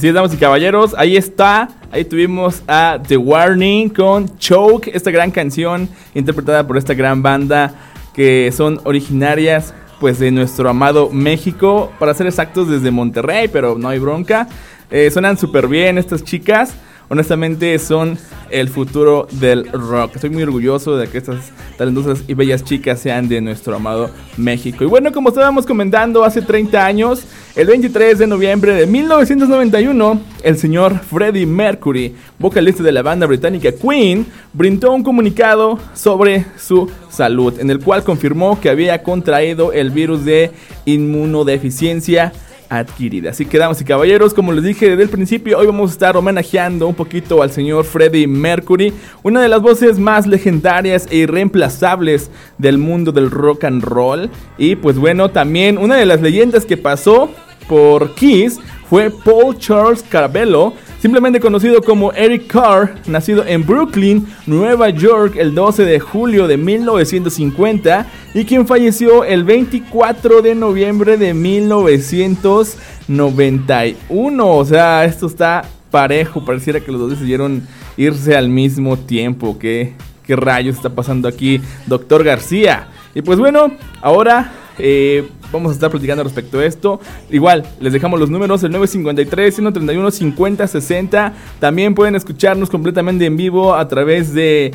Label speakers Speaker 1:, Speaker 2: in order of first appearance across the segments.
Speaker 1: Así es, damas y caballeros, ahí está. Ahí tuvimos a The Warning con Choke, esta gran canción interpretada por esta gran banda que son originarias pues de nuestro amado México, para ser exactos desde Monterrey, pero no hay bronca. Eh, suenan súper bien estas chicas honestamente son el futuro del rock. Estoy muy orgulloso de que estas talentosas y bellas chicas sean de nuestro amado México. Y bueno, como estábamos comentando hace 30 años, el 23 de noviembre de 1991, el señor Freddie Mercury, vocalista de la banda británica Queen, brindó un comunicado sobre su salud, en el cual confirmó que había contraído el virus de inmunodeficiencia adquirida. Así que, damas y caballeros, como les dije desde el principio, hoy vamos a estar homenajeando un poquito al señor Freddie Mercury, una de las voces más legendarias e irreemplazables del mundo del rock and roll. Y pues bueno, también una de las leyendas que pasó por Kiss fue Paul Charles Carabello, simplemente conocido como Eric Carr, nacido en Brooklyn, Nueva York, el 12 de julio de 1950 y quien falleció el 24 de noviembre de 1991. O sea, esto está parejo, pareciera que los dos decidieron irse al mismo tiempo. ¿Qué, rayos está pasando aquí, doctor García? Y pues bueno, ahora eh, vamos a estar platicando respecto a esto. Igual, les dejamos los números, el 953 131 5060. También pueden escucharnos completamente en vivo a través de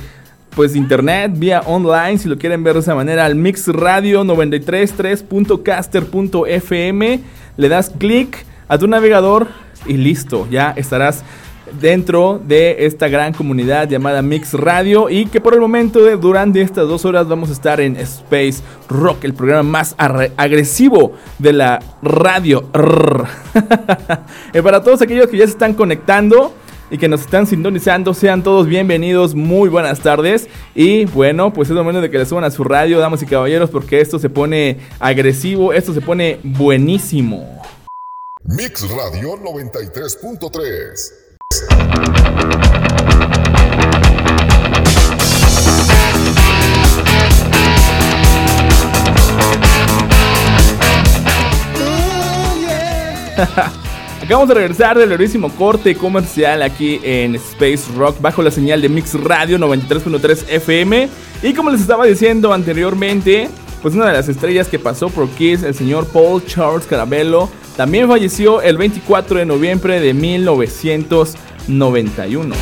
Speaker 1: pues internet, vía online, si lo quieren ver de esa manera, al Mix Radio 933.caster.fm. Le das clic a tu navegador y listo, ya estarás dentro de esta gran comunidad llamada Mix Radio y que por el momento durante estas dos horas vamos a estar en Space Rock, el programa más agresivo de la radio. y para todos aquellos que ya se están conectando y que nos están sintonizando, sean todos bienvenidos, muy buenas tardes y bueno, pues es momento de que le suban a su radio, damas y caballeros, porque esto se pone agresivo, esto se pone buenísimo.
Speaker 2: Mix Radio 93.3
Speaker 1: Acabamos de regresar del brevísimo corte comercial aquí en Space Rock bajo la señal de Mix Radio 93.3 FM. Y como les estaba diciendo anteriormente, pues una de las estrellas que pasó por Kiss, el señor Paul Charles Carabello, también falleció el 24 de noviembre de 1991.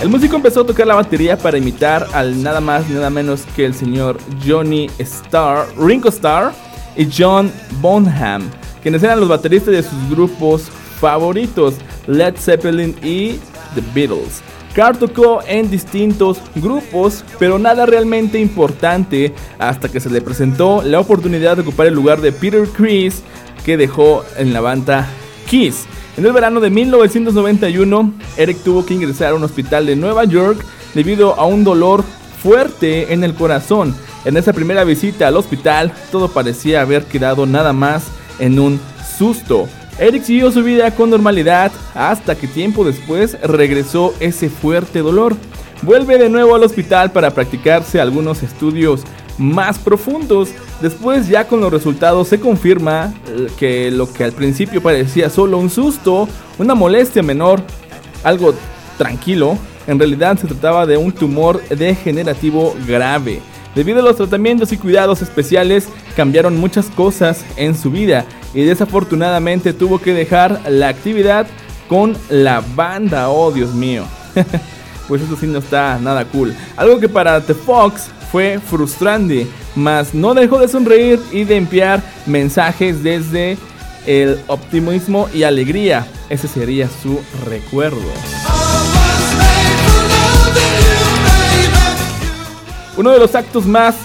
Speaker 1: El músico empezó a tocar la batería para imitar al nada más ni nada menos que el señor Johnny Starr, Ringo Starr y John Bonham, quienes eran los bateristas de sus grupos favoritos, Led Zeppelin y The Beatles. Carr tocó en distintos grupos, pero nada realmente importante hasta que se le presentó la oportunidad de ocupar el lugar de Peter Chris que dejó en la banda Kiss. En el verano de 1991, Eric tuvo que ingresar a un hospital de Nueva York debido a un dolor fuerte en el corazón. En esa primera visita al hospital, todo parecía haber quedado nada más en un susto. Eric siguió su vida con normalidad hasta que tiempo después regresó ese fuerte dolor. Vuelve de nuevo al hospital para practicarse algunos estudios más profundos. Después ya con los resultados se confirma eh, que lo que al principio parecía solo un susto, una molestia menor, algo tranquilo, en realidad se trataba de un tumor degenerativo grave. Debido a los tratamientos y cuidados especiales, cambiaron muchas cosas en su vida y desafortunadamente tuvo que dejar la actividad con la banda. Oh, Dios mío. pues eso sí no está nada cool. Algo que para The Fox fue frustrante, mas no dejó de sonreír y de enviar mensajes desde el optimismo y alegría. Ese sería su recuerdo. Uno de los actos más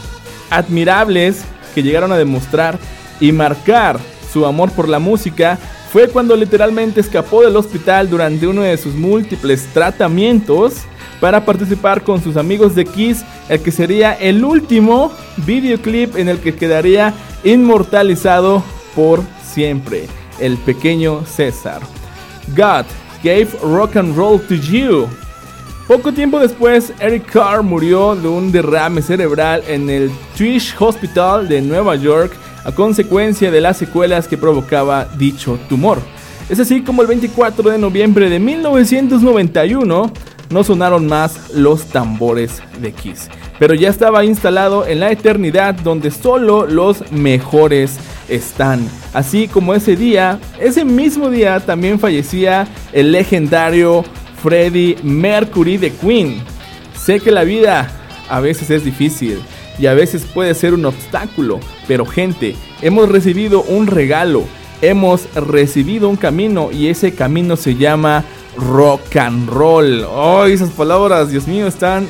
Speaker 1: admirables que llegaron a demostrar y marcar su amor por la música fue cuando literalmente escapó del hospital durante uno de sus múltiples tratamientos para participar con sus amigos de Kiss, el que sería el último videoclip en el que quedaría inmortalizado por siempre, el pequeño César. God gave rock and roll to you. Poco tiempo después, Eric Carr murió de un derrame cerebral en el Trish Hospital de Nueva York a consecuencia de las secuelas que provocaba dicho tumor. Es así como el 24 de noviembre de 1991 no sonaron más los tambores de Kiss, pero ya estaba instalado en la eternidad donde solo los mejores están. Así como ese día, ese mismo día también fallecía el legendario Freddie Mercury de Queen. Sé que la vida a veces es difícil y a veces puede ser un obstáculo, pero gente, hemos recibido un regalo, hemos recibido un camino y ese camino se llama rock and roll. Oh, esas palabras, Dios mío, están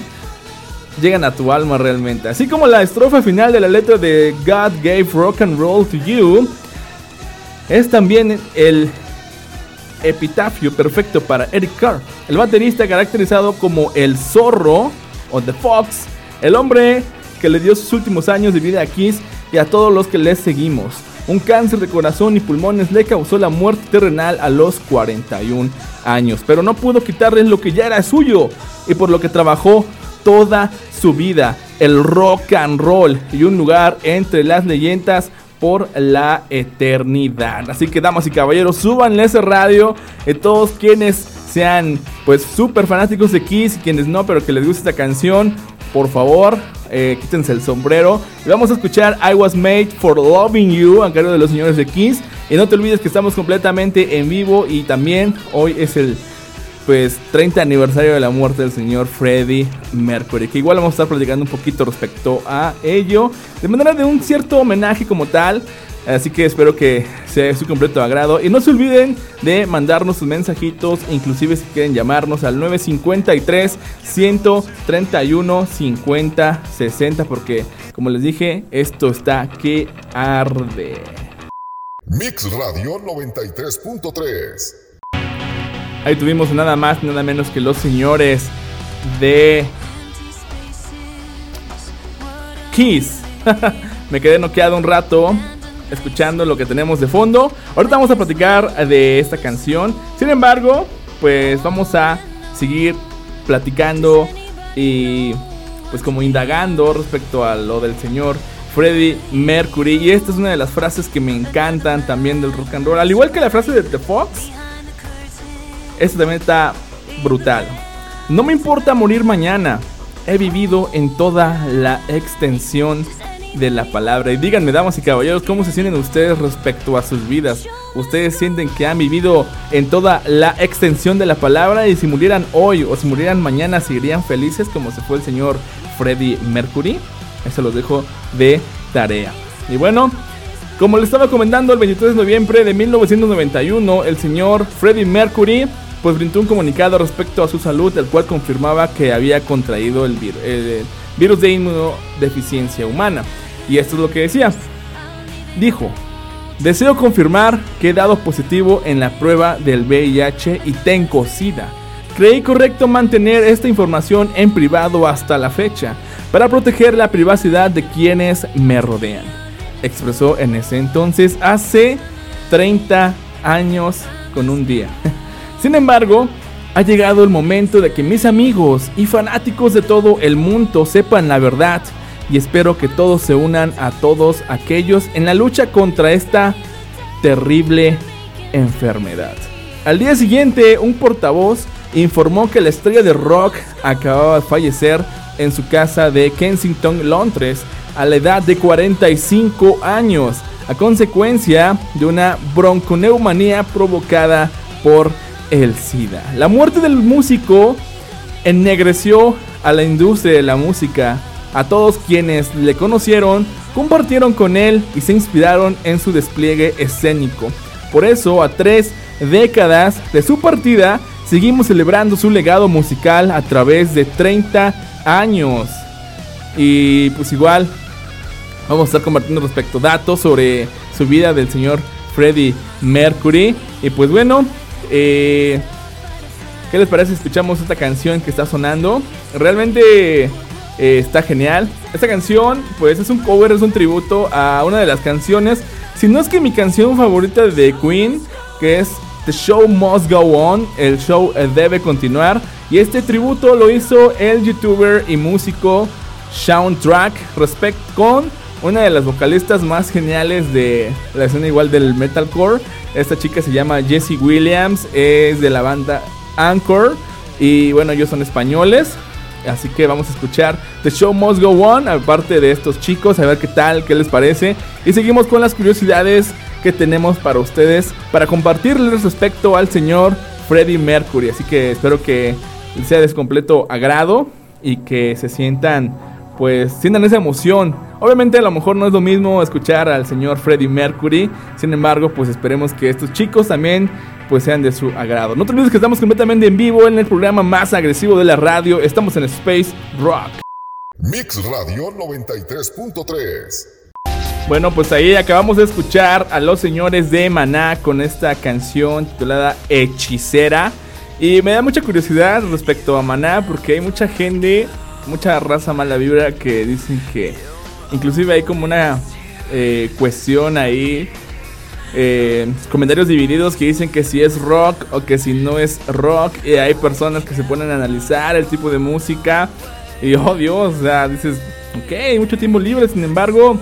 Speaker 1: llegan a tu alma realmente. Así como la estrofa final de la letra de God Gave Rock and Roll to You, es también el epitafio perfecto para Eric Carr, el baterista caracterizado como el zorro o The Fox, el hombre que le dio sus últimos años de vida a Kiss y a todos los que le seguimos. Un cáncer de corazón y pulmones le causó la muerte terrenal a los 41 años, pero no pudo quitarles lo que ya era suyo y por lo que trabajó toda su vida, el rock and roll y un lugar entre las leyendas por la eternidad. Así que damas y caballeros, súbanle ese radio. Y todos quienes sean pues súper fanáticos de Kiss y quienes no, pero que les guste esta canción, por favor, eh, quítense el sombrero. Y vamos a escuchar I Was Made for Loving You a cargo de los señores de Kiss. Y no te olvides que estamos completamente en vivo y también hoy es el pues 30 aniversario de la muerte del señor Freddie Mercury, que igual vamos a estar platicando un poquito respecto a ello, de manera de un cierto homenaje como tal. Así que espero que sea de su completo agrado. Y no se olviden de mandarnos sus mensajitos, inclusive si quieren llamarnos al 953 131 50 60, porque como les dije, esto está que arde.
Speaker 2: Mix Radio 93.3
Speaker 1: Ahí tuvimos nada más, nada menos que los señores de Kiss. Me quedé noqueado un rato escuchando lo que tenemos de fondo. Ahorita vamos a platicar de esta canción. Sin embargo, pues vamos a seguir platicando y pues como indagando respecto a lo del señor Freddie Mercury. Y esta es una de las frases que me encantan también del rock and roll. Al igual que la frase de The Fox este también está brutal. No me importa morir mañana. He vivido en toda la extensión de la palabra. Y díganme, damas y caballeros, ¿cómo se sienten ustedes respecto a sus vidas? ¿Ustedes sienten que han vivido en toda la extensión de la palabra? Y si murieran hoy o si murieran mañana, ¿seguirían felices como se fue el señor Freddie Mercury? Eso los dejo de tarea. Y bueno, como les estaba comentando, el 23 de noviembre de 1991, el señor Freddie Mercury pues brindó un comunicado respecto a su salud, el cual confirmaba que había contraído el, virus de inmunodeficiencia humana. Y esto es lo que decía. Dijo, deseo confirmar que he dado positivo en la prueba del VIH y tengo SIDA. Creí correcto mantener esta información en privado hasta la fecha, para proteger la privacidad de quienes me rodean. Expresó en ese entonces hace 30 años con un día. Sin embargo, ha llegado el momento de que mis amigos y fanáticos de todo el mundo sepan la verdad y espero que todos se unan a todos aquellos en la lucha contra esta terrible enfermedad. Al día siguiente, un portavoz informó que la estrella de rock acababa de fallecer en su casa de Kensington, Londres, a la edad de 45 años, a consecuencia de una bronconeumonía provocada por el SIDA. La muerte del músico ennegreció a la industria de la música. A todos quienes le conocieron, compartieron con él y se inspiraron en su despliegue escénico. Por eso, a tres décadas de su partida, seguimos celebrando su legado musical a través de 30 años. Y pues igual, vamos a estar compartiendo respecto datos sobre su vida del señor Freddie Mercury. Y pues bueno, eh, ¿Qué les parece si escuchamos esta canción que está sonando? Realmente eh, está genial. Esta canción, pues es un cover, es un tributo a una de las canciones, si no es que mi canción favorita de Queen, que es The Show Must Go On, el show debe continuar. Y este tributo lo hizo el youtuber y músico Soundtrack respect con una de las vocalistas más geniales de la escena igual del metalcore. Esta chica se llama Jessie Williams, es de la banda Anchor y bueno, ellos son españoles. Así que vamos a escuchar The Show Must Go On, aparte de estos chicos, a ver qué tal, qué les parece. Y seguimos con las curiosidades que tenemos para ustedes, para compartirles respecto al señor Freddie Mercury. Así que espero que sea de completo agrado y que se sientan, pues, sientan esa emoción. Obviamente a lo mejor no es lo mismo escuchar al señor Freddie Mercury, sin embargo, pues esperemos que estos chicos también pues sean de su agrado. No te olvides que estamos completamente en vivo en el programa más agresivo de la radio. Estamos en Space Rock.
Speaker 2: Mix Radio 93.3.
Speaker 1: Bueno, pues ahí acabamos de escuchar a los señores de Maná con esta canción titulada Hechicera. Y me da mucha curiosidad respecto a Maná porque hay mucha gente, mucha raza mala vibra que dicen que inclusive hay como una eh, cuestión ahí eh, comentarios divididos que dicen que si es rock o que si no es rock. Y hay personas que se ponen a analizar el tipo de música. Y oh Dios, o sea, dices, ok, mucho tiempo libre, sin embargo,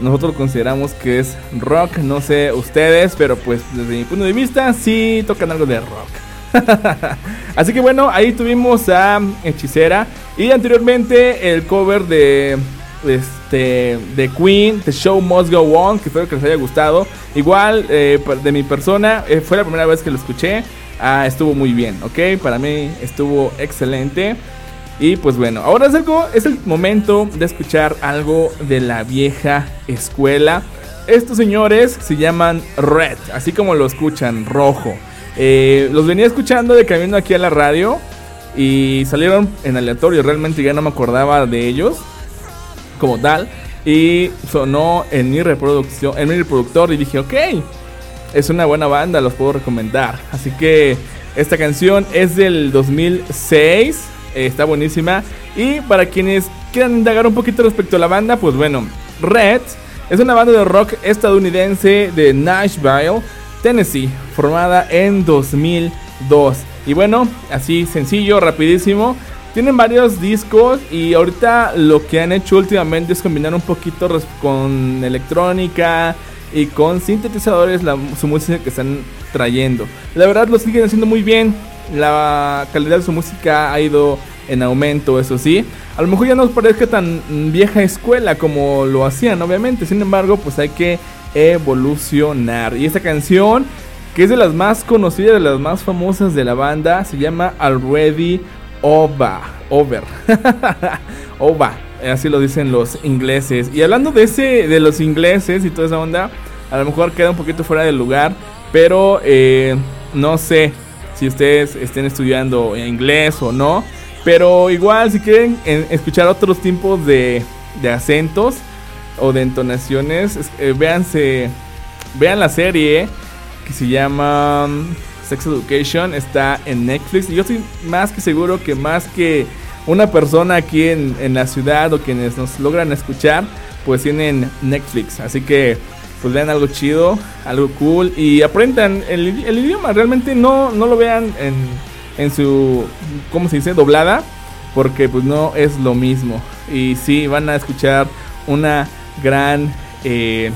Speaker 1: nosotros consideramos que es rock. No sé ustedes, pero pues desde mi punto de vista, sí tocan algo de rock. Así que bueno, ahí tuvimos a Hechicera. Y anteriormente el cover de este, de Queen, The Show Must Go On, que espero que les haya gustado. Igual, eh, de mi persona, eh, fue la primera vez que lo escuché. Ah, estuvo muy bien, ¿ok? Para mí estuvo excelente. Y pues bueno, ahora es, es el momento de escuchar algo de la vieja escuela. Estos señores se llaman Red, así como lo escuchan, rojo. Eh, los venía escuchando de camino aquí a la radio y salieron en aleatorio, realmente ya no me acordaba de ellos como tal. Y sonó en mi reproducción, en mi reproductor y dije, ok, es una buena banda, los puedo recomendar. Así que esta canción es del 2006, está buenísima. Y para quienes quieran indagar un poquito respecto a la banda, pues bueno, Red es una banda de rock estadounidense de Nashville, Tennessee, formada en 2002. Y bueno, así sencillo, rapidísimo. Tienen varios discos y ahorita lo que han hecho últimamente es combinar un poquito con electrónica y con sintetizadores su música que están trayendo. La verdad lo siguen haciendo muy bien. La calidad de su música ha ido en aumento, eso sí. A lo mejor ya no nos parezca tan vieja escuela como lo hacían, obviamente. Sin embargo, pues hay que evolucionar. Y esta canción, que es de las más conocidas, de las más famosas de la banda, se llama Already Ova, over, Ova, así lo dicen los ingleses. Y hablando de ese, de los ingleses y toda esa onda, a lo mejor queda un poquito fuera del lugar, pero eh, no sé si ustedes estén estudiando inglés o no. Pero igual, si quieren escuchar otros tipos de, de acentos o de entonaciones, eh, véanse, vean la serie que se llama Sex Education está en Netflix. Y yo estoy más que seguro que más que una persona aquí en, la ciudad o quienes nos logran escuchar, pues tienen Netflix. Así que pues vean algo chido, algo cool y aprendan el, idioma. Realmente no, no lo vean en, en su, ¿cómo se dice? Doblada. Porque pues no es lo mismo. Y sí, van a escuchar una gran... Eh,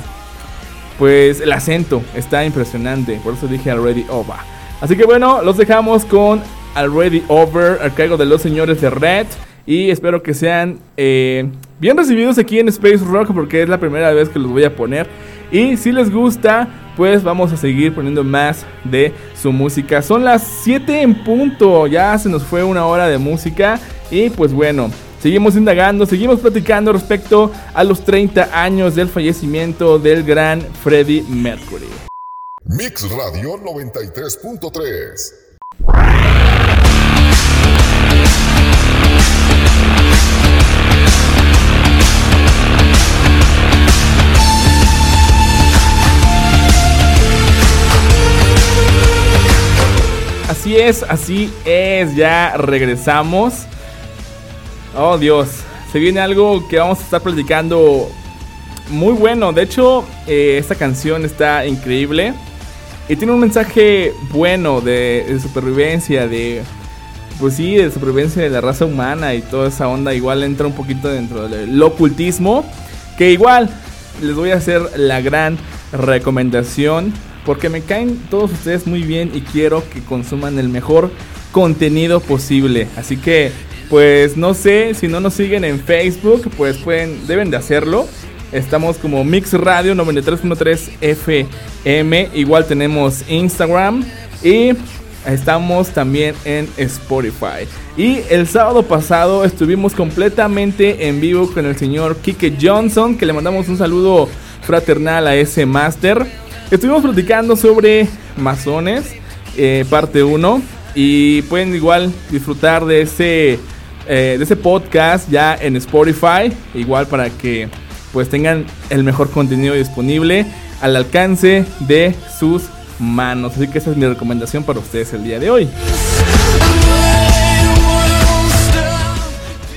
Speaker 1: pues el acento está impresionante. Por eso dije already over. Así que bueno, los dejamos con Already Over al cargo de los señores de Red. Y espero que sean eh, bien recibidos aquí en Space Rock porque es la primera vez que los voy a poner. Y si les gusta, pues vamos a seguir poniendo más de su música. Son las 7 en punto, ya se nos fue una hora de música. Y pues bueno, seguimos indagando, seguimos platicando respecto a los 30 años del fallecimiento del gran Freddie Mercury.
Speaker 2: Mix Radio 93.3.
Speaker 1: Así es, así es, ya regresamos. Oh Dios, se viene algo que vamos a estar platicando muy bueno. De hecho, eh, esta canción está increíble. Y tiene un mensaje bueno de, supervivencia, de... Pues sí, de supervivencia de la raza humana y toda esa onda. Igual entra un poquito dentro del ocultismo. Que igual les voy a hacer la gran recomendación porque me caen todos ustedes muy bien y quiero que consuman el mejor contenido posible. Así que, pues no sé, si no nos siguen en Facebook, pues pueden, deben de hacerlo. Estamos como Mix Radio 93.3 FM. Igual tenemos Instagram y estamos también en Spotify. Y el sábado pasado estuvimos completamente en vivo con el señor Kike Johnson, que le mandamos un saludo fraternal a ese máster. Estuvimos platicando sobre masones, eh, parte 1. Y pueden igual disfrutar de ese, eh, de ese podcast ya en Spotify. Igual para que pues tengan el mejor contenido disponible al alcance de sus manos. Así que esa es mi recomendación para ustedes el día de hoy.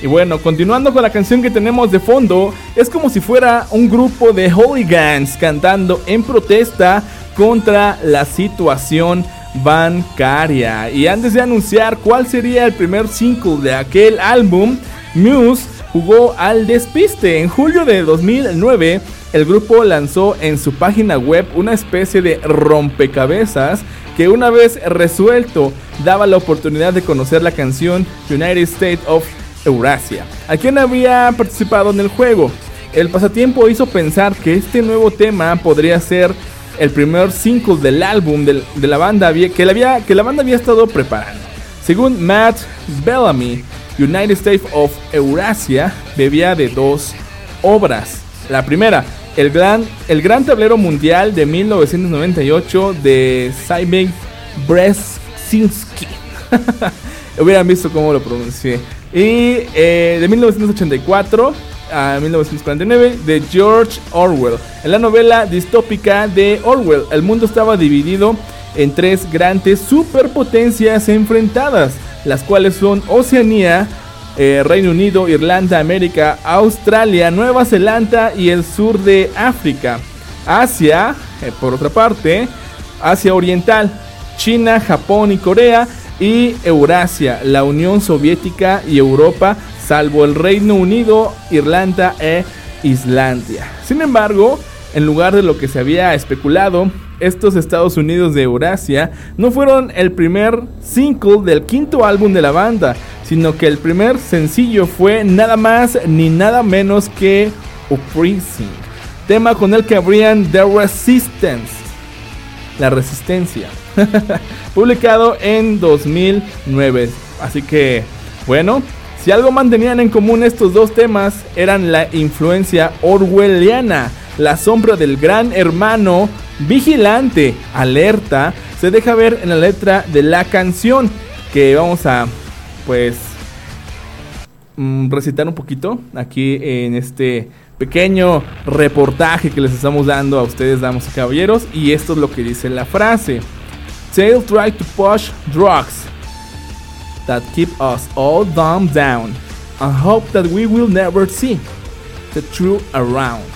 Speaker 1: Y bueno, continuando con la canción que tenemos de fondo, es como si fuera un grupo de hooligans cantando en protesta contra la situación bancaria. Y antes de anunciar cuál sería el primer single de aquel álbum, Muse jugó al despiste. En julio de 2009, el grupo lanzó en su página web una especie de rompecabezas que una vez resuelto daba la oportunidad de conocer la canción United States of Eurasia. ¿A quién había participado en el juego? El pasatiempo hizo pensar que este nuevo tema podría ser el primer single del álbum de, la banda que había, que la banda había estado preparando. Según Matt Bellamy, United States of Eurasia bebía de dos obras. La primera, el gran, el gran tablero mundial de 1998 de Saibek Brzezinski. Hubieran visto cómo lo pronuncié. Y eh, de 1984 a 1949 de George Orwell. En la novela distópica de Orwell, el mundo estaba dividido en tres grandes superpotencias enfrentadas, las cuales son Oceanía, eh, Reino Unido, Irlanda, América, Australia, Nueva Zelanda y el sur de África. Asia, eh, por otra parte, Asia Oriental, China, Japón y Corea y Eurasia, la Unión Soviética y Europa, salvo el Reino Unido, Irlanda e Islandia. Sin embargo, en lugar de lo que se había especulado, estos Estados Unidos de Eurasia no fueron el primer single del quinto álbum de la banda, sino que el primer sencillo fue nada más ni nada menos que Uprising, tema con el que abrían The Resistance, la resistencia. publicado en 2009. Así que, bueno, si algo mantenían en común estos dos temas eran la influencia orwelliana, la sombra del gran hermano vigilante, alerta, se deja ver en la letra de la canción que vamos a, pues, mm, recitar un poquito aquí en este pequeño reportaje que les estamos dando a ustedes, damos y caballeros. Y esto es lo que dice la frase. They'll try to push drugs that keep us all dumbed down and hope that we will never see the truth around.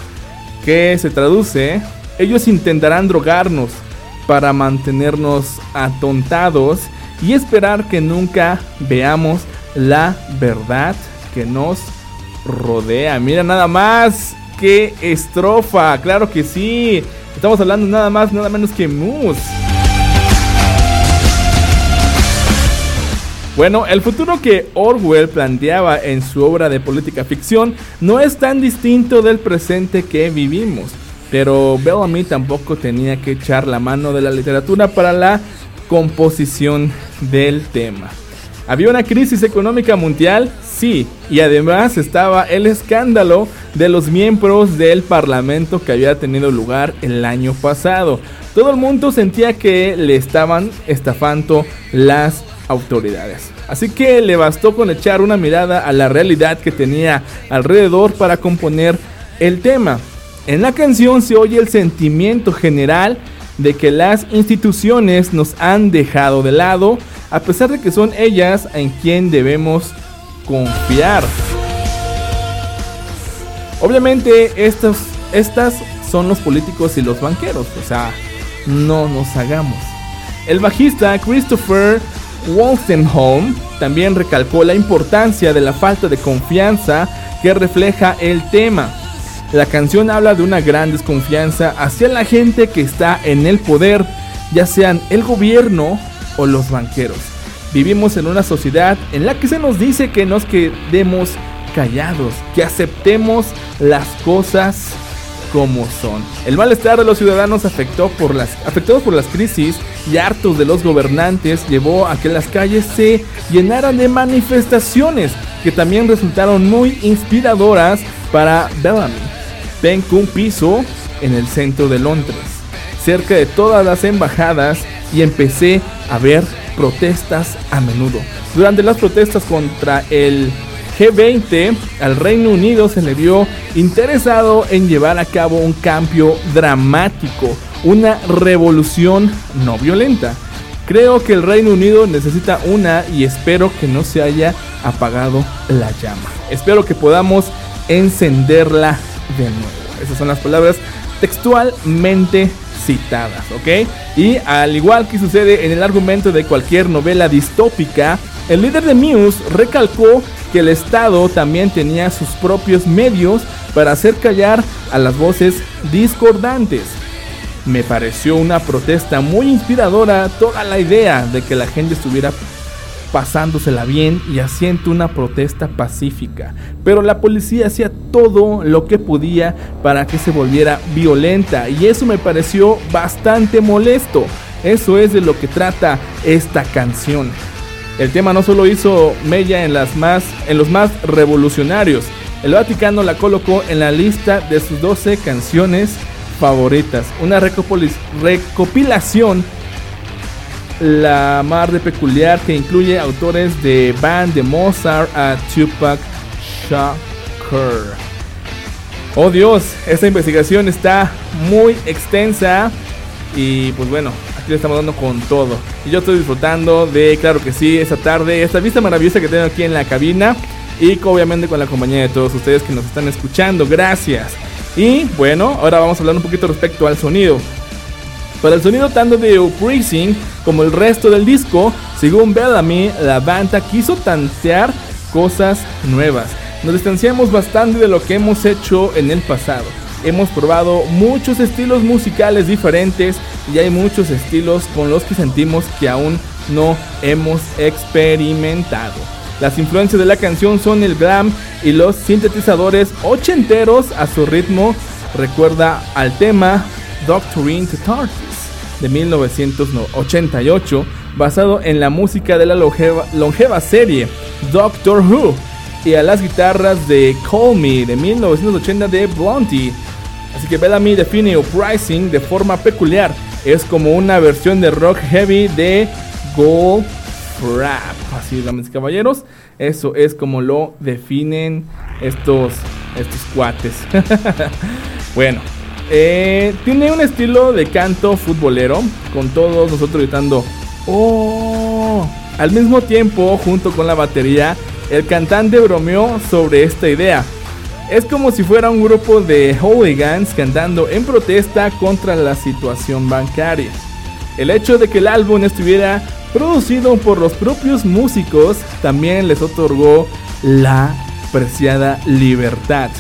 Speaker 1: Se traduce, ellos intentarán drogarnos para mantenernos atontados y esperar que nunca veamos la verdad que nos rodea. Mira nada más que estrofa, claro que sí. Estamos hablando nada más, nada menos que Moose. Bueno, el futuro que Orwell planteaba en su obra de política ficción no es tan distinto del presente que vivimos, pero Bellamy tampoco tenía que echar la mano de la literatura para la composición del tema. ¿Había una crisis económica mundial? Sí, y además estaba el escándalo de los miembros del Parlamento que había tenido lugar el año pasado. Todo el mundo sentía que le estaban estafando las autoridades. Así que le bastó con echar una mirada a la realidad que tenía alrededor para componer el tema. En la canción se oye el sentimiento general de que las instituciones nos han dejado de lado, a pesar de que son ellas en quien debemos confiar. Obviamente estos, estas son los políticos y los banqueros, o sea, no nos hagamos. El bajista Christopher Wolstenholme también recalcó la importancia de la falta de confianza que refleja el tema. La canción habla de una gran desconfianza hacia la gente que está en el poder, ya sean el gobierno o los banqueros. Vivimos en una sociedad en la que se nos dice que nos quedemos callados, que aceptemos las cosas como son. El malestar de los ciudadanos afectó por las, afectados por las crisis y hartos de los gobernantes llevó a que las calles se llenaran de manifestaciones que también resultaron muy inspiradoras para Bellamy. Tengo un piso en el centro de Londres, cerca de todas las embajadas y empecé a ver protestas a menudo. Durante las protestas contra el G20, al Reino Unido se le vio interesado en llevar a cabo un cambio dramático, una revolución no violenta. Creo que el Reino Unido necesita una y espero que no se haya apagado la llama. Espero que podamos encenderla de nuevo. Esas son las palabras textualmente citadas, ¿ok? Y al igual que sucede en el argumento de cualquier novela distópica, el líder de Muse recalcó que el Estado también tenía sus propios medios para hacer callar a las voces discordantes. Me pareció una protesta muy inspiradora toda la idea de que la gente estuviera pasándosela bien y haciendo una protesta pacífica. Pero la policía hacía todo lo que podía para que se volviera violenta y eso me pareció bastante molesto. Eso es de lo que trata esta canción. El tema no solo hizo mella en, las más, en los más revolucionarios, el Vaticano la colocó en la lista de sus 12 canciones favoritas. Una recopilación la mar de peculiar que incluye autores de band de Mozart a Tupac Shakur. Oh Dios, esta investigación está muy extensa y pues bueno, estamos dando con todo. Y yo estoy disfrutando de, claro que sí, esta tarde, esta vista maravillosa que tengo aquí en la cabina y obviamente con la compañía de todos ustedes que nos están escuchando. Gracias. Y bueno, ahora vamos a hablar un poquito respecto al sonido. Para el sonido tanto de Uprising como el resto del disco, según Bellamy, la banda quiso tantear cosas nuevas. Nos distanciamos bastante de lo que hemos hecho en el pasado. Hemos probado muchos estilos musicales diferentes y hay muchos estilos con los que sentimos que aún no hemos experimentado. Las influencias de la canción son el glam y los sintetizadores ochenteros a su ritmo. Recuerda al tema Doctrine to Tartus de 1988, basado en la música de la longeva, serie Doctor Who, y a las guitarras de Call Me de 1980 de Blondie. Así que Bellamy define Uprising de forma peculiar. Es como una versión de rock heavy de Gold Rap. Así, damas y caballeros, eso es como lo definen estos, estos cuates. bueno, eh, tiene un estilo de canto futbolero, con todos nosotros gritando ¡Oh! Al mismo tiempo, junto con la batería, el cantante bromeó sobre esta idea. Es como si fuera un grupo de hooligans cantando en protesta contra la situación bancaria. El hecho de que el álbum estuviera producido por los propios músicos también les otorgó la preciada libertad.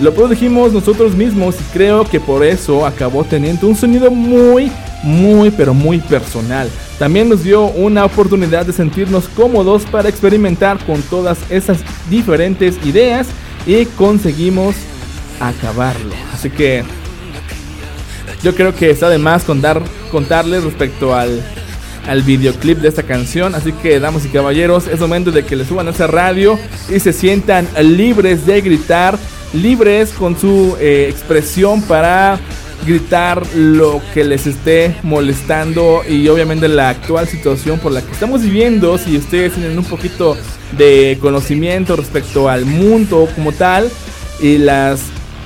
Speaker 1: Lo produjimos nosotros mismos y creo que por eso acabó teniendo un sonido muy, muy, pero muy personal. También nos dio una oportunidad de sentirnos cómodos para experimentar con todas esas diferentes ideas y conseguimos acabarlo. Así que yo creo que está de más contar, contarles respecto al, al videoclip de esta canción. Así que, damas y caballeros, es momento de que le suban a esa radio y se sientan libres de gritar libres con su eh, expresión para gritar lo que les esté molestando y obviamente la actual situación por la que estamos viviendo, si ustedes tienen un poquito de conocimiento respecto al mundo como tal y las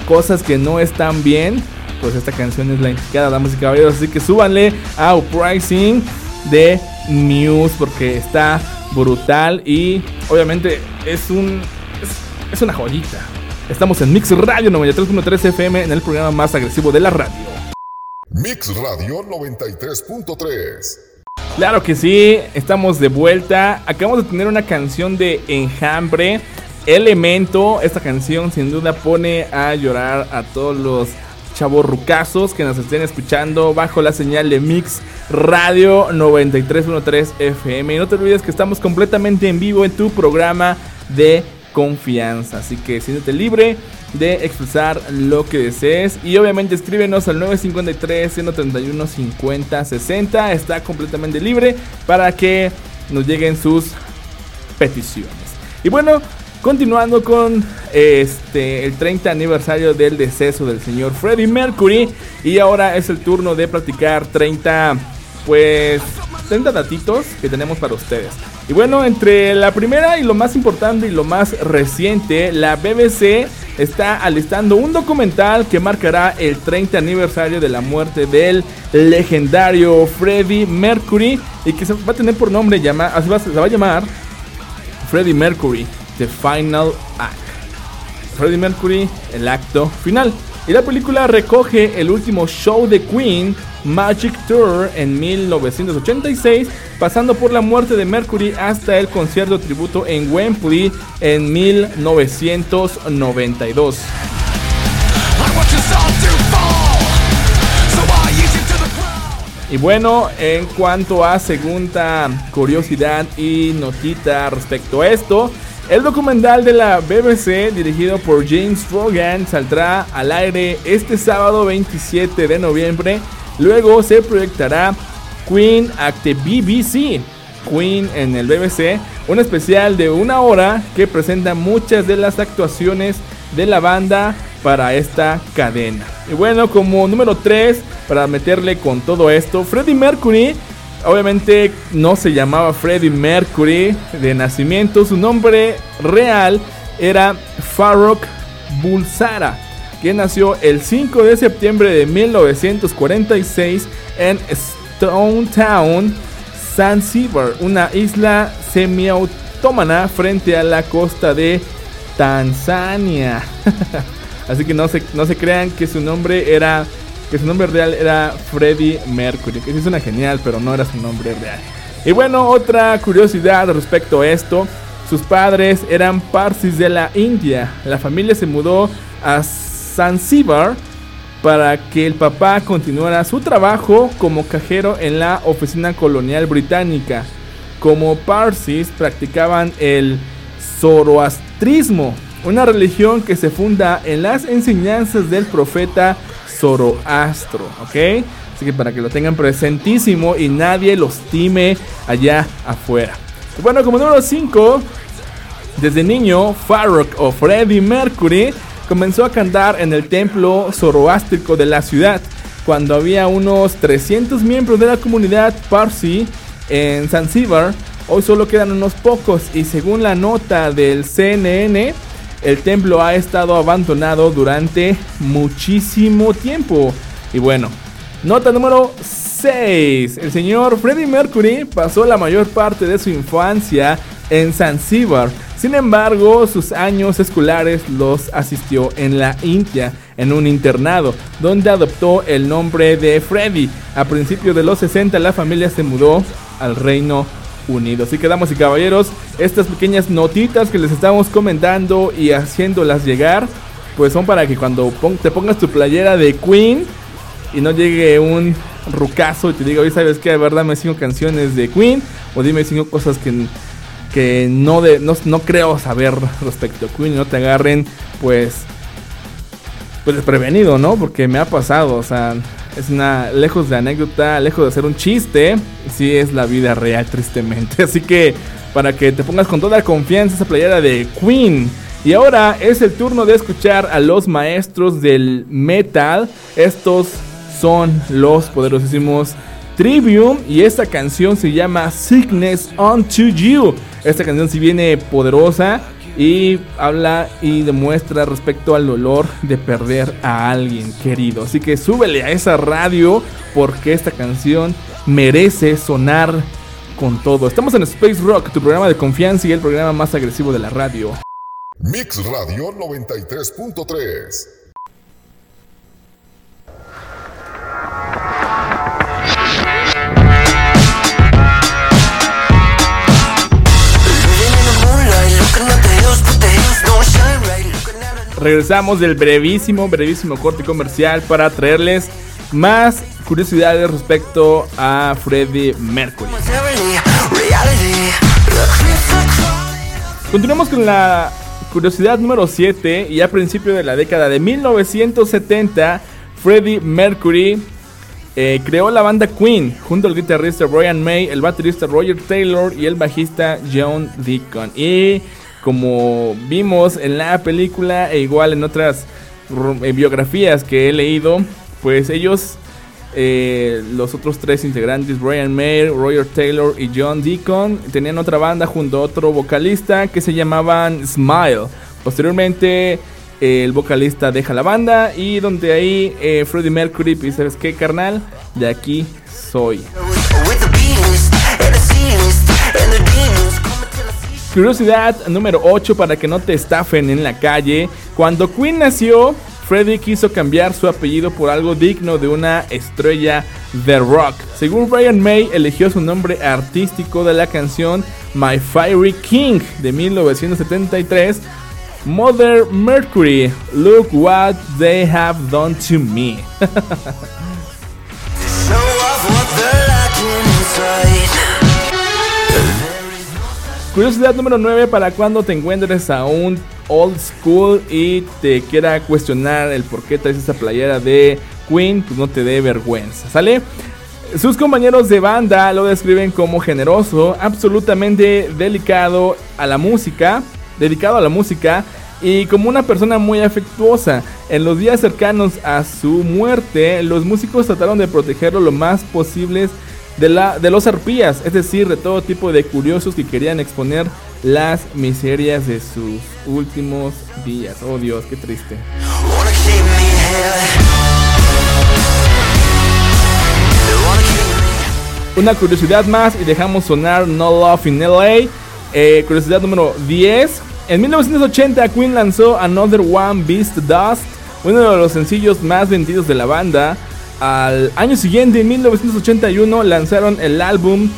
Speaker 1: cosas que no están bien, pues esta canción es la indicada, damas y caballeros, así que súbanle a Uprising de Muse porque está brutal y obviamente es un es una joyita. Estamos en Mix Radio 93.3 FM en el programa más agresivo de la radio.
Speaker 2: Mix Radio 93.3.
Speaker 1: Claro que sí, estamos de vuelta. Acabamos de tener una canción de Enjambre Elemento. Esta canción sin duda pone a llorar a todos los chavos rucazos que nos estén escuchando bajo la señal de Mix Radio 93.3 FM. Y no te olvides que estamos completamente en vivo en tu programa de confianza. Así que siéntete libre de expresar lo que desees. Y obviamente escríbenos al 953 131 50 60. Está completamente libre para que nos lleguen sus peticiones. Y bueno, continuando con este el 30 aniversario del deceso del señor Freddie Mercury. Y ahora es el turno de practicar 30 pues 30 datitos que tenemos para ustedes. Y bueno, entre la primera y lo más importante y lo más reciente, la BBC está alistando un documental que marcará el 30 aniversario de la muerte del legendario Freddie Mercury y que se va a tener por nombre, llama, se va a llamar Freddie Mercury, The Final Act. Freddie Mercury, el acto final. Y la película recoge el último show de Queen, Magic Tour, en 1986, pasando por la muerte de Mercury hasta el concierto tributo en Wembley en 1992. Y bueno, en cuanto a segunda curiosidad y notita respecto a esto, el documental de la BBC, dirigido por James Rogan, saldrá al aire este sábado 27 de noviembre. Luego se proyectará Queen at the BBC. Queen en el BBC, un especial de una hora que presenta muchas de las actuaciones de la banda para esta cadena. Y bueno, como número 3, para meterle con todo esto, Freddie Mercury obviamente no se llamaba Freddie Mercury de nacimiento, su nombre real era Farrokh Bulsara, que nació el 5 de septiembre de 1946 en Stone Town, Zanzibar, una isla semiautómana frente a la costa de Tanzania. Así que no se, no se crean que su nombre era que su nombre real era Freddie Mercury, que sí suena genial, pero no era su nombre real. Y bueno, otra curiosidad respecto a esto, sus padres eran Parsis de la India. La familia se mudó a Zanzibar para que el papá continuara su trabajo como cajero en la oficina colonial británica. Como Parsis practicaban el zoroastrismo, una religión que se funda en las enseñanzas del profeta Zoroastro, ¿ok? Así que para que lo tengan presentísimo y nadie los time allá afuera. Bueno, como número 5, desde niño, Farrokh o Freddie Mercury comenzó a cantar en el templo zoroástrico de la ciudad, cuando había unos 300 miembros de la comunidad Parsi en Zanzibar. Hoy solo quedan unos pocos y según la nota del CNN, el templo ha estado abandonado durante muchísimo tiempo. Y bueno, nota número 6. El señor Freddie Mercury pasó la mayor parte de su infancia en Zanzíbar. Sin embargo, sus años escolares los asistió en la India, en un internado, donde adoptó el nombre de Freddie. A principios de los 60 la familia se mudó al Reino Unidos. Así que, damas y caballeros, estas pequeñas notitas que les estamos comentando y haciéndolas llegar, pues son para que cuando te pongas tu playera de Queen y no llegue un rucazo y te diga, oye, ¿sabes qué? De verdad me sigo canciones de Queen o dime cinco cosas que, que no, de, no, no creo saber respecto a Queen y no te agarren, pues, pues desprevenido, ¿no? Porque me ha pasado, o sea, es una, lejos de anécdota, lejos de ser un chiste, sí es la vida real, tristemente. Así que para que te pongas con toda confianza esa playera de Queen. Y ahora es el turno de escuchar a los maestros del metal. Estos son los poderosísimos Trivium y esta canción se llama Sickness Unto You. Esta canción si viene poderosa y habla y demuestra respecto al dolor de perder a alguien querido. Así que súbele a esa radio porque esta canción merece sonar con todo. Estamos en Space Rock, tu programa de confianza y el programa más agresivo de la radio.
Speaker 2: Mix Radio 93.3
Speaker 1: regresamos del brevísimo, brevísimo corte comercial para traerles más curiosidades respecto a Freddie Mercury. Continuamos con la curiosidad número 7 y a principio de la década de 1970, Freddie Mercury eh, creó la banda Queen junto al guitarrista Brian May, el baterista Roger Taylor y el bajista John Deacon. Y como vimos en la película e igual en otras biografías que he leído, pues ellos, eh, los otros tres integrantes, Brian May, Roger Taylor y John Deacon, tenían otra banda junto a otro vocalista que se llamaban Smile. Posteriormente el vocalista deja la banda y donde ahí eh, Freddie Mercury dice, ¿sabes qué, carnal? De aquí soy. Curiosidad número 8 para que no te estafen en la calle. Cuando Queen nació, Freddie quiso cambiar su apellido por algo digno de una estrella de rock. Según Brian May, eligió su nombre artístico de la canción My Fiery King de 1973 Mother Mercury, look what they have done to me. Curiosidad número 9 para cuando te encuentres a un old school y te quiera cuestionar el por qué traes esa playera de Queen, pues no te dé vergüenza, ¿sale? Sus compañeros de banda lo describen como generoso, absolutamente delicado a la música, dedicado a la música y como una persona muy afectuosa. En los días cercanos a su muerte, los músicos trataron de protegerlo lo más posible de, la, de los arpías, es decir, de todo tipo de curiosos que querían exponer las miserias de sus últimos días. Oh Dios, qué triste. Una curiosidad más y dejamos sonar No Love in LA. Eh, curiosidad número 10. En 1980 Queen lanzó Another One Beast Dust, uno de los sencillos más vendidos de la banda. Al año siguiente, en 1981, lanzaron el álbum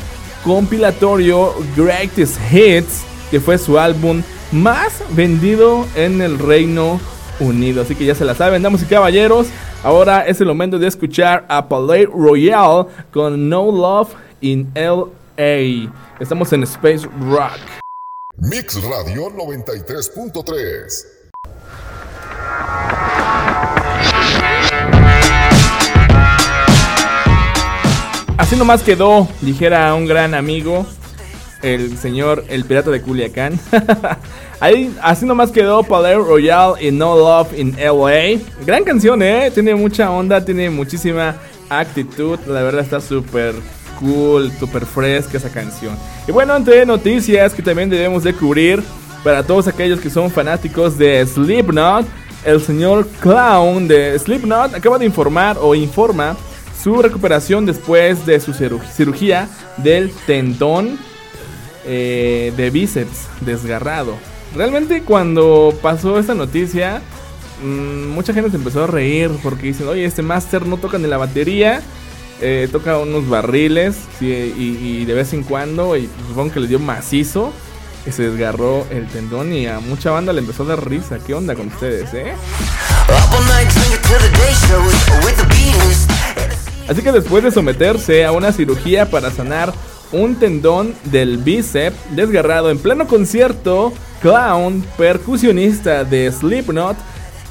Speaker 1: compilatorio Greatest Hits, que fue su álbum más vendido en el Reino Unido. Así que ya se la saben, damas y caballeros. Ahora es el momento de escuchar a Palais Royale con No Love in LA. Estamos en Space Rock.
Speaker 2: Mix Radio 93.3.
Speaker 1: Así nomás quedó, dijera un gran amigo, el señor El Pirata de Culiacán. Ahí, así nomás quedó Palais Royale y No Love in LA. Gran canción, ¿eh? Tiene mucha onda, tiene muchísima actitud. La verdad está súper cool, super fresca esa canción. Y bueno, entre noticias que también debemos de cubrir para todos aquellos que son fanáticos de Slipknot, el señor Clown de Slipknot acaba de informar o informa su recuperación después de su cirugía del tendón eh, de bíceps desgarrado. Realmente cuando pasó esta noticia, mm, mucha gente se empezó a reír porque dicen, oye, este Master no toca ni la batería eh, toca unos barriles y, de vez en cuando, y supongo que le dio macizo, y se desgarró el tendón y a mucha banda le empezó a dar risa. ¿Qué onda con ustedes, eh? Así que después de someterse a una cirugía para sanar un tendón del bíceps desgarrado en pleno concierto, Clown, percusionista de Slipknot,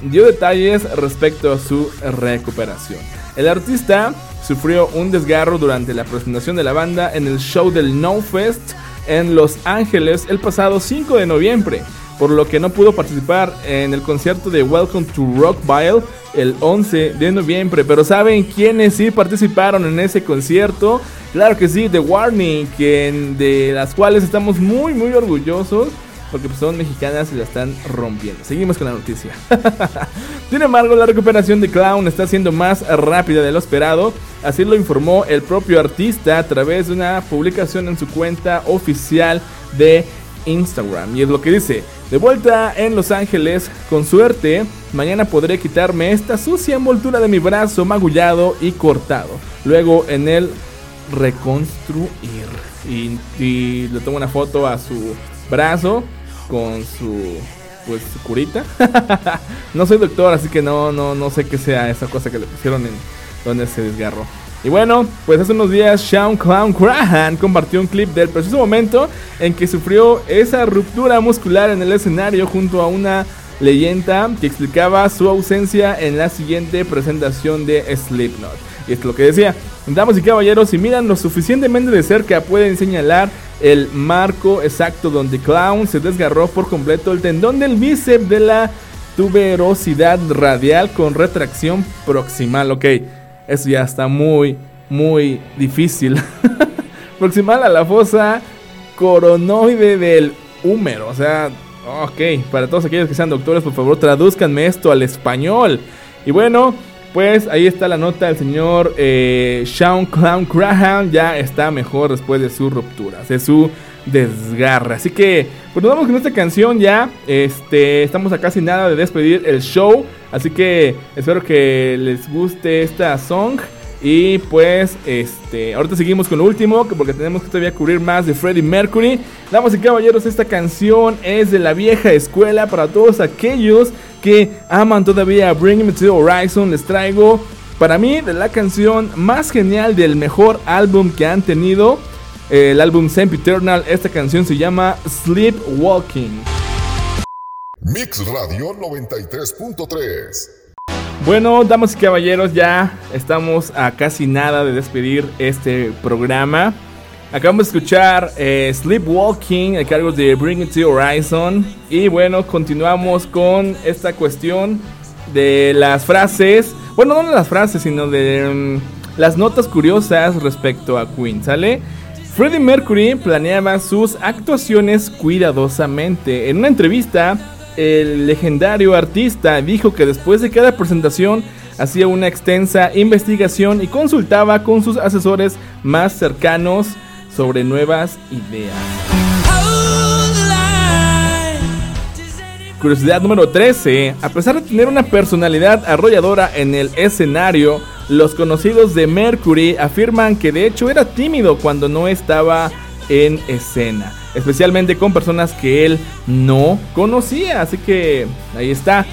Speaker 1: dio detalles respecto a su recuperación. El artista sufrió un desgarro durante la presentación de la banda en el show del No Fest en Los Ángeles el pasado 5 de noviembre, por lo que no pudo participar en el concierto de Welcome to Rockville el 11 de noviembre. Pero ¿saben quiénes sí participaron en ese concierto? Claro que sí, The Warning, de las cuales estamos muy muy orgullosos porque pues, son mexicanas y la están rompiendo. Seguimos con la noticia. Sin embargo, la recuperación de Clown está siendo más rápida de lo esperado. Así lo informó el propio artista a través de una publicación en su cuenta oficial de Instagram. Y es lo que dice, de vuelta en Los Ángeles, con suerte, mañana podré quitarme esta sucia envoltura de mi brazo magullado y cortado. Luego en el reconstruir. Y, le tomo una foto a su brazo con su pues curita. no soy doctor, así que no, no, no sé qué sea esa cosa que le pusieron en donde se desgarró. Y bueno, pues hace unos días Sean Clown Crahan compartió un clip del preciso momento en que sufrió esa ruptura muscular en el escenario junto a una leyenda que explicaba su ausencia en la siguiente presentación de Slipknot. Y es lo que decía, damas y caballeros, si miran lo suficientemente de cerca pueden señalar el marco exacto donde Clown se desgarró por completo el tendón del bíceps de la tuberosidad radial con retracción proximal. Ok, eso ya está muy, muy difícil. proximal a la fosa coronoide del húmero. O sea, ok, para todos aquellos que sean doctores, por favor, traduzcanme esto al español. Y bueno, pues ahí está la nota del señor eh, Sean Clown Graham. Ya está mejor después de su ruptura, de su desgarre. Así que, pues nos vamos con esta canción ya. Este, estamos a casi nada de despedir el show. Así que espero que les guste esta song. Y pues, este, ahorita seguimos con lo último, porque tenemos que todavía cubrir más de Freddie Mercury. Damas y caballeros, esta canción es de la vieja escuela para todos aquellos que aman todavía Bring Me to the Horizon. Les traigo, para mí, de la canción más genial del mejor álbum que han tenido. El álbum Eternal. Esta canción se llama Sleepwalking.
Speaker 2: Mix Radio 93.3
Speaker 1: bueno, damas y caballeros, ya estamos a casi nada de despedir este programa. Acabamos de escuchar eh, Sleepwalking a cargo de Bring It to Horizon. Y bueno, continuamos con esta cuestión de las frases. Bueno, no de las frases, sino de mm, las notas curiosas respecto a Queen, ¿sale? Freddie Mercury planeaba sus actuaciones cuidadosamente. En una entrevista, el legendario artista dijo que después de cada presentación hacía una extensa investigación y consultaba con sus asesores más cercanos sobre nuevas ideas. Curiosidad número 13. A pesar de tener una personalidad arrolladora en el escenario, los conocidos de Mercury afirman que de hecho era tímido cuando no estaba en escena especialmente con personas que él no conocía. Así que ahí está.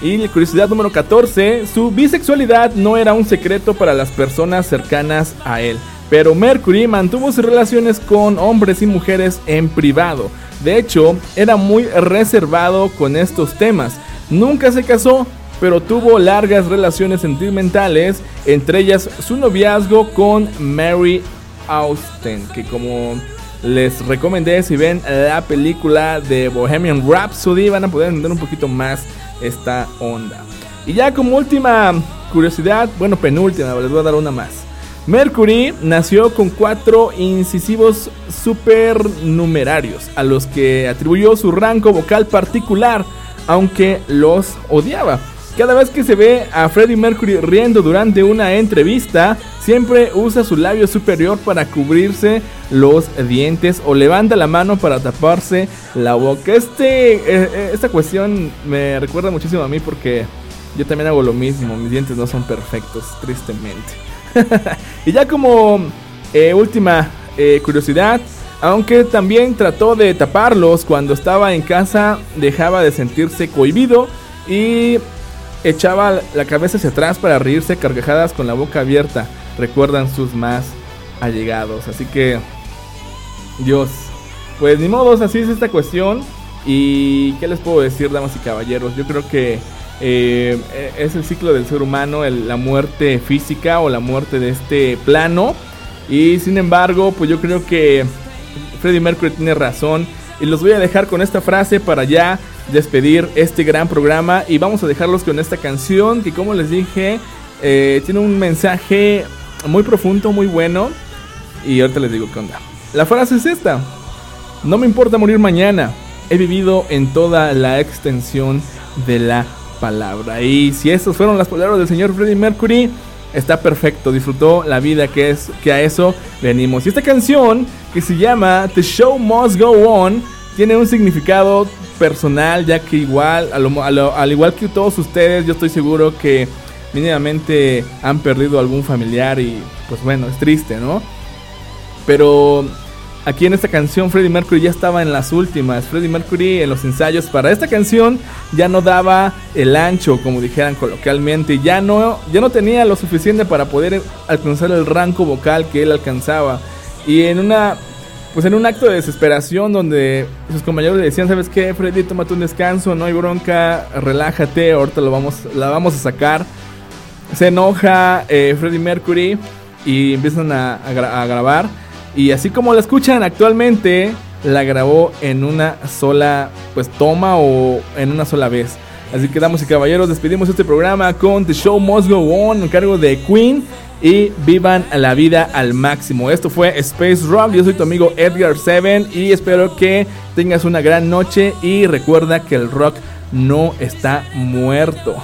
Speaker 1: Y curiosidad número 14, su bisexualidad no era un secreto para las personas cercanas a él, pero Mercury mantuvo sus relaciones con hombres y mujeres en privado. De hecho, era muy reservado con estos temas. Nunca se casó, pero tuvo largas relaciones sentimentales, entre ellas su noviazgo con Mary Austin, que como les recomendé si ven la película de Bohemian Rhapsody van a poder entender un poquito más esta onda. Y ya como última curiosidad, bueno penúltima, les voy a dar una más. Mercury nació con cuatro incisivos supernumerarios a los que atribuyó su rango vocal particular, aunque los odiaba. Cada vez que se ve a Freddie Mercury riendo durante una entrevista, siempre usa su labio superior para cubrirse los dientes o levanta la mano para taparse la boca. Este, eh, eh, esta cuestión me recuerda muchísimo a mí porque yo también hago lo mismo. Mis dientes no son perfectos, tristemente. y ya como eh, última curiosidad, aunque también trató de taparlos cuando estaba en casa, dejaba de sentirse cohibido y echaba la cabeza hacia atrás para reírse carcajadas con la boca abierta, recuerdan sus más allegados. Así que, Dios, pues ni modos, así es esta cuestión. Y qué les puedo decir, damas y caballeros, yo creo que eh, es el ciclo del ser humano, la muerte física o la muerte de este plano. Y sin embargo, pues yo creo que Freddie Mercury tiene razón. Y los voy a dejar con esta frase para ya despedir este gran programa y vamos a dejarlos con esta canción que como les dije eh, tiene un mensaje muy profundo, muy bueno y ahorita les digo qué onda. La frase es esta, no me importa morir mañana, he vivido en toda la extensión de la palabra y si estas fueron las palabras del señor Freddie Mercury, está perfecto, disfrutó la vida que es que a eso venimos. Y esta canción que se llama The Show Must Go On tiene un significado personal, ya que igual, al igual que todos ustedes, yo estoy seguro que mínimamente han perdido algún familiar y pues bueno, es triste, ¿no? Pero aquí en esta canción Freddie Mercury ya estaba en las últimas. Freddie Mercury en los ensayos para esta canción ya no daba el ancho, como dijeran coloquialmente, ya no, ya no tenía lo suficiente para poder alcanzar el rango vocal que él alcanzaba. Y en una pues en un acto de desesperación donde sus compañeros le decían, ¿sabes qué, Freddy? Tómate un descanso, no hay bronca, relájate, ahorita lo vamos, la vamos a sacar. Se enoja eh, Freddie Mercury y empiezan a, grabar. Y así como la escuchan actualmente, la grabó en una sola pues toma o en una sola vez. Así que damas y caballeros, despedimos este programa con The Show Must Go On, en cargo de Queen y vivan la vida al máximo. Esto fue Space Rock. Yo soy tu amigo Edgar Seven y espero que tengas una gran noche y recuerda que el rock no está muerto.